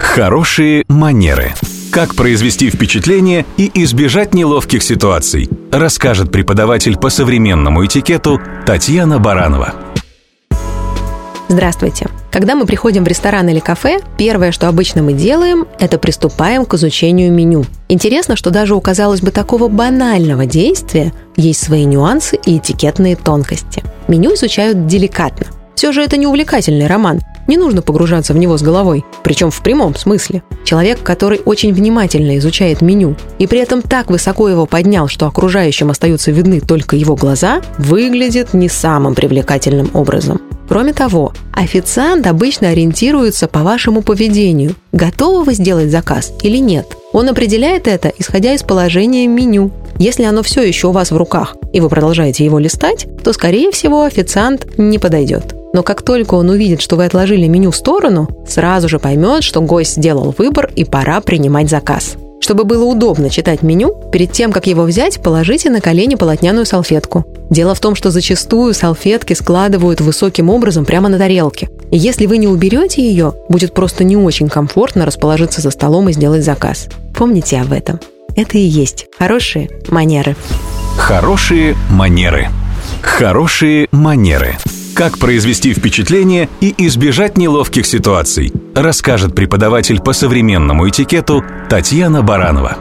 Хорошие манеры. Как произвести впечатление и избежать неловких ситуаций, расскажет преподаватель по современному этикету Татьяна Баранова. Здравствуйте. Когда мы приходим в ресторан или кафе, первое, что обычно мы делаем, это приступаем к изучению меню. Интересно, что даже у, казалось бы, такого банального действия есть свои нюансы и этикетные тонкости. Меню изучают деликатно. Все же это не увлекательный роман. Не нужно погружаться в него с головой, причем в прямом смысле. Человек, который очень внимательно изучает меню и при этом так высоко его поднял, что окружающим остаются видны только его глаза, выглядит не самым привлекательным образом. Кроме того, официант обычно ориентируется по вашему поведению. Готовы вы сделать заказ или нет? Он определяет это, исходя из положения меню. Если оно все еще у вас в руках, и вы продолжаете его листать, то, скорее всего, официант не подойдет. Но как только он увидит, что вы отложили меню в сторону, сразу же поймет, что гость сделал выбор и пора принимать заказ. Чтобы было удобно читать меню, перед тем, как его взять, положите на колени полотняную салфетку. Дело в том, что зачастую салфетки складывают высоким образом прямо на тарелке. И если вы не уберете ее, будет просто не очень комфортно расположиться за столом и сделать заказ. Помните об этом. Это и есть хорошие манеры. Хорошие манеры. Хорошие манеры. Как произвести впечатление и избежать неловких ситуаций, расскажет преподаватель по современному этикету Татьяна Баранова.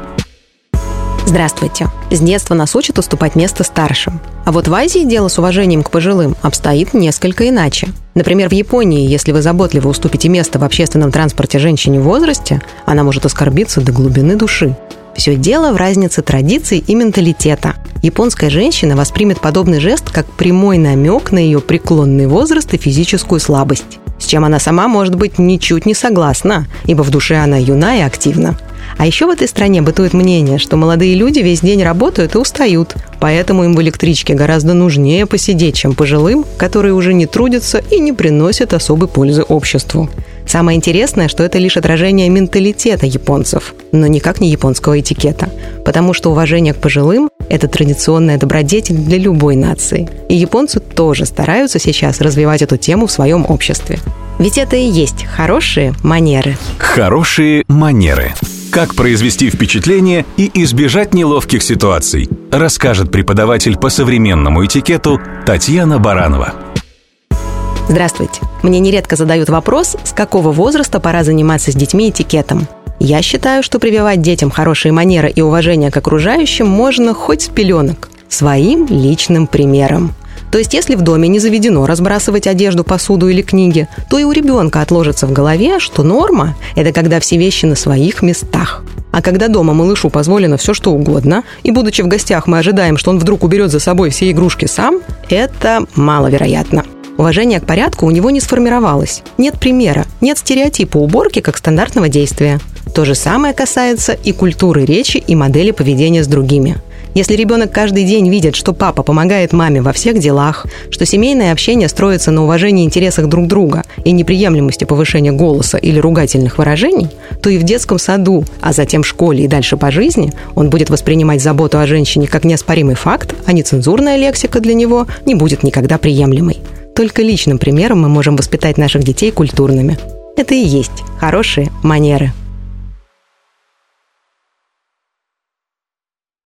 Здравствуйте. С детства нас учат уступать место старшим. А вот в Азии дело с уважением к пожилым обстоит несколько иначе. Например, в Японии, если вы заботливо уступите место в общественном транспорте женщине в возрасте, она может оскорбиться до глубины души. Все дело в разнице традиций и менталитета. Японская женщина воспримет подобный жест как прямой намек на ее преклонный возраст и физическую слабость, с чем она сама может быть ничуть не согласна, ибо в душе она юна и активна. А еще в этой стране бытует мнение, что молодые люди весь день работают и устают, поэтому им в электричке гораздо нужнее посидеть, чем пожилым, которые уже не трудятся и не приносят особой пользы обществу. Самое интересное, что это лишь отражение менталитета японцев, но никак не японского этикета. Потому что уважение к пожилым – это традиционная добродетель для любой нации. И японцы тоже стараются сейчас развивать эту тему в своем обществе. Ведь это и есть хорошие манеры. Хорошие манеры. Как произвести впечатление и избежать неловких ситуаций, расскажет преподаватель по современному этикету Татьяна Баранова. Здравствуйте. Мне нередко задают вопрос, с какого возраста пора заниматься с детьми этикетом. Я считаю, что прививать детям хорошие манеры и уважение к окружающим можно хоть с пеленок, своим личным примером. То есть, если в доме не заведено разбрасывать одежду, посуду или книги, то и у ребенка отложится в голове, что норма – это когда все вещи на своих местах. А когда дома малышу позволено все что угодно, и будучи в гостях мы ожидаем, что он вдруг уберет за собой все игрушки сам, это маловероятно. Уважение к порядку у него не сформировалось. Нет примера, нет стереотипа уборки как стандартного действия. То же самое касается и культуры речи, и модели поведения с другими. Если ребенок каждый день видит, что папа помогает маме во всех делах, что семейное общение строится на уважении интересах друг друга и неприемлемости повышения голоса или ругательных выражений, то и в детском саду, а затем в школе и дальше по жизни он будет воспринимать заботу о женщине как неоспоримый факт, а нецензурная лексика для него не будет никогда приемлемой. Только личным примером мы можем воспитать наших детей культурными. Это и есть хорошие манеры.